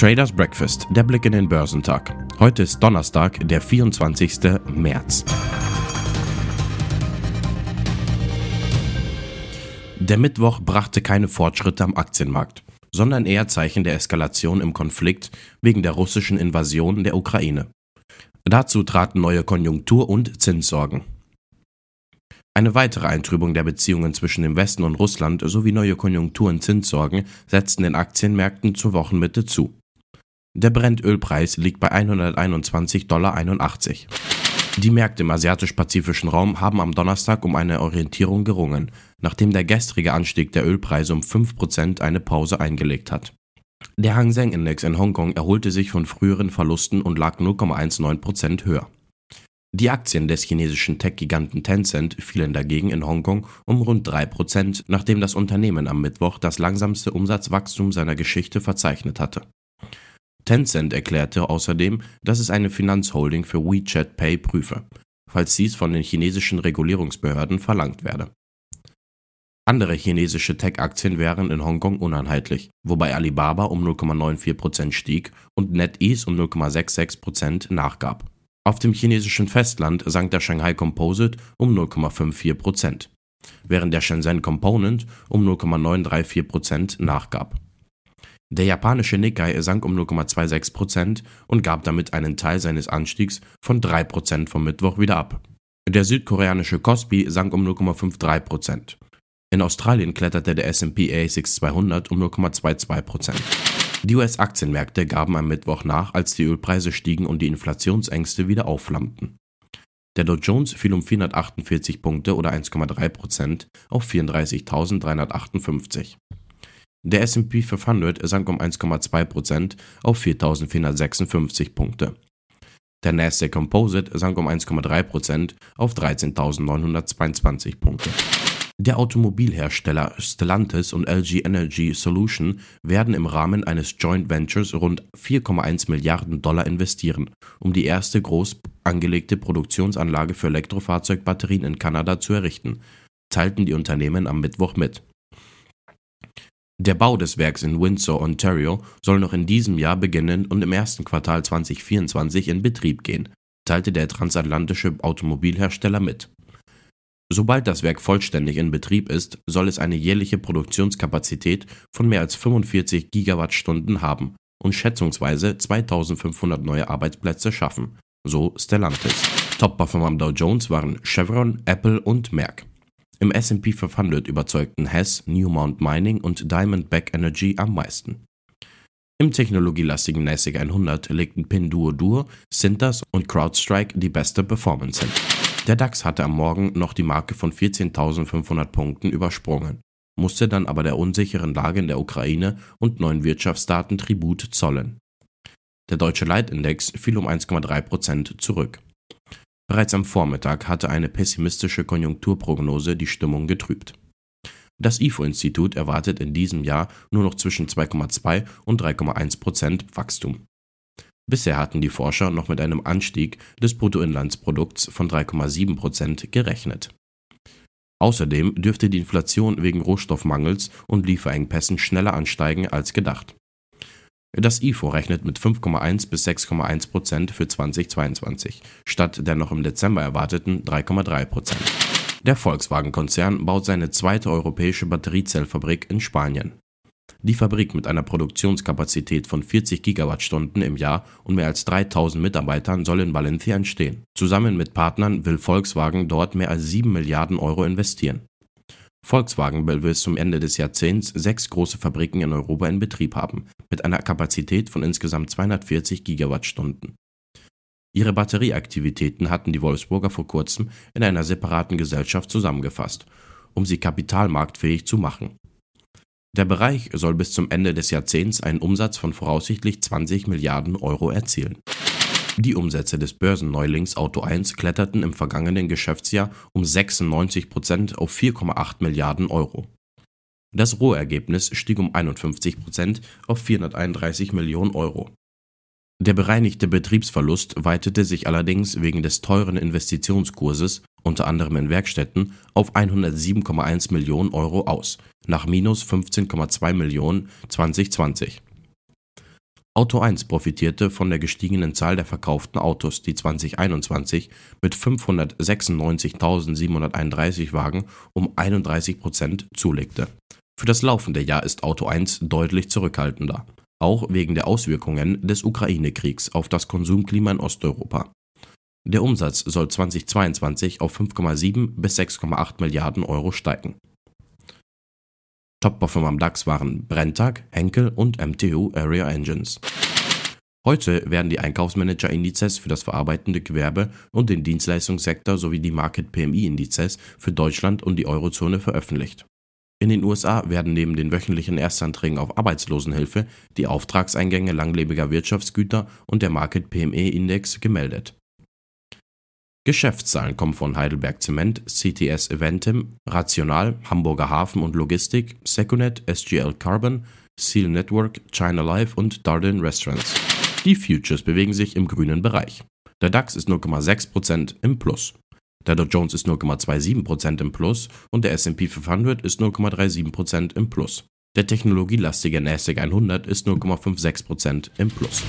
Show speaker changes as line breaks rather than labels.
Traders Breakfast, der Blick in den Börsentag. Heute ist Donnerstag, der 24. März. Der Mittwoch brachte keine Fortschritte am Aktienmarkt, sondern eher Zeichen der Eskalation im Konflikt wegen der russischen Invasion der Ukraine. Dazu traten neue Konjunktur- und Zinssorgen. Eine weitere Eintrübung der Beziehungen zwischen dem Westen und Russland sowie neue Konjunktur- und Zinssorgen setzten den Aktienmärkten zur Wochenmitte zu. Der Brennölpreis liegt bei 121,81 Dollar. Die Märkte im asiatisch-pazifischen Raum haben am Donnerstag um eine Orientierung gerungen, nachdem der gestrige Anstieg der Ölpreise um 5% eine Pause eingelegt hat. Der Hang Seng Index in Hongkong erholte sich von früheren Verlusten und lag 0,19% höher. Die Aktien des chinesischen Tech-Giganten Tencent fielen dagegen in Hongkong um rund 3%, nachdem das Unternehmen am Mittwoch das langsamste Umsatzwachstum seiner Geschichte verzeichnet hatte. Tencent erklärte außerdem, dass es eine Finanzholding für WeChat Pay prüfe, falls dies von den chinesischen Regulierungsbehörden verlangt werde. Andere chinesische Tech-Aktien wären in Hongkong uneinheitlich, wobei Alibaba um 0,94% stieg und NetEase um 0,66% nachgab. Auf dem chinesischen Festland sank der Shanghai Composite um 0,54%, während der Shenzhen Component um 0,934% nachgab. Der japanische Nikkei sank um 0,26% und gab damit einen Teil seines Anstiegs von 3% vom Mittwoch wieder ab. Der südkoreanische Kospi sank um 0,53%. In Australien kletterte der S&P ASX 200 um 0,22%. Die US-Aktienmärkte gaben am Mittwoch nach, als die Ölpreise stiegen und die Inflationsängste wieder aufflammten. Der Dow Jones fiel um 448 Punkte oder 1,3% auf 34.358. Der S&P 500 sank um 1,2% auf 4.456 Punkte. Der Nasdaq Composite sank um 1,3% auf 13.922 Punkte. Der Automobilhersteller Stellantis und LG Energy Solution werden im Rahmen eines Joint Ventures rund 4,1 Milliarden Dollar investieren, um die erste groß angelegte Produktionsanlage für Elektrofahrzeugbatterien in Kanada zu errichten, teilten die Unternehmen am Mittwoch mit. Der Bau des Werks in Windsor, Ontario, soll noch in diesem Jahr beginnen und im ersten Quartal 2024 in Betrieb gehen, teilte der transatlantische Automobilhersteller mit. Sobald das Werk vollständig in Betrieb ist, soll es eine jährliche Produktionskapazität von mehr als 45 Gigawattstunden haben und schätzungsweise 2500 neue Arbeitsplätze schaffen, so Stellantis. Top-Performer am Dow Jones waren Chevron, Apple und Merck. Im S&P 500 überzeugten Hess, Newmount Mining und Diamondback Energy am meisten. Im technologielastigen NASDAQ 100 legten Pinduoduo, Cintas und CrowdStrike die beste Performance hin. Der DAX hatte am Morgen noch die Marke von 14.500 Punkten übersprungen, musste dann aber der unsicheren Lage in der Ukraine und neuen Wirtschaftsdaten Tribut zollen. Der deutsche Leitindex fiel um 1,3% zurück. Bereits am Vormittag hatte eine pessimistische Konjunkturprognose die Stimmung getrübt. Das IFO-Institut erwartet in diesem Jahr nur noch zwischen 2,2 und 3,1 Prozent Wachstum. Bisher hatten die Forscher noch mit einem Anstieg des Bruttoinlandsprodukts von 3,7 Prozent gerechnet. Außerdem dürfte die Inflation wegen Rohstoffmangels und Lieferengpässen schneller ansteigen als gedacht. Das IFO rechnet mit 5,1 bis 6,1 Prozent für 2022, statt der noch im Dezember erwarteten 3,3 Prozent. Der Volkswagen-Konzern baut seine zweite europäische Batteriezellfabrik in Spanien. Die Fabrik mit einer Produktionskapazität von 40 Gigawattstunden im Jahr und mehr als 3000 Mitarbeitern soll in Valencia entstehen. Zusammen mit Partnern will Volkswagen dort mehr als 7 Milliarden Euro investieren. Volkswagen will bis zum Ende des Jahrzehnts sechs große Fabriken in Europa in Betrieb haben, mit einer Kapazität von insgesamt 240 Gigawattstunden. Ihre Batterieaktivitäten hatten die Wolfsburger vor kurzem in einer separaten Gesellschaft zusammengefasst, um sie kapitalmarktfähig zu machen. Der Bereich soll bis zum Ende des Jahrzehnts einen Umsatz von voraussichtlich 20 Milliarden Euro erzielen. Die Umsätze des Börsenneulings Auto 1 kletterten im vergangenen Geschäftsjahr um 96 Prozent auf 4,8 Milliarden Euro. Das Rohergebnis stieg um 51 Prozent auf 431 Millionen Euro. Der bereinigte Betriebsverlust weitete sich allerdings wegen des teuren Investitionskurses, unter anderem in Werkstätten, auf 107,1 Millionen Euro aus, nach minus 15,2 Millionen 2020. Auto 1 profitierte von der gestiegenen Zahl der verkauften Autos, die 2021 mit 596.731 Wagen um 31 Prozent zulegte. Für das laufende Jahr ist Auto 1 deutlich zurückhaltender, auch wegen der Auswirkungen des Ukraine-Kriegs auf das Konsumklima in Osteuropa. Der Umsatz soll 2022 auf 5,7 bis 6,8 Milliarden Euro steigen. Top-Performer am DAX waren Brenntag, Henkel und MTU Area Engines. Heute werden die Einkaufsmanager-Indizes für das verarbeitende Gewerbe und den Dienstleistungssektor sowie die Market PMI-Indizes für Deutschland und die Eurozone veröffentlicht. In den USA werden neben den wöchentlichen Erstanträgen auf Arbeitslosenhilfe die Auftragseingänge langlebiger Wirtschaftsgüter und der Market PME-Index gemeldet. Geschäftszahlen kommen von Heidelberg Zement, CTS Eventim, Rational, Hamburger Hafen und Logistik, Secunet, SGL Carbon, Seal Network, China Life und Darden Restaurants. Die Futures bewegen sich im grünen Bereich. Der DAX ist 0,6% im Plus. Der Dow Jones ist 0,27% im Plus und der S&P 500 ist 0,37% im Plus. Der technologielastige NASDAQ 100 ist 0,56% im Plus.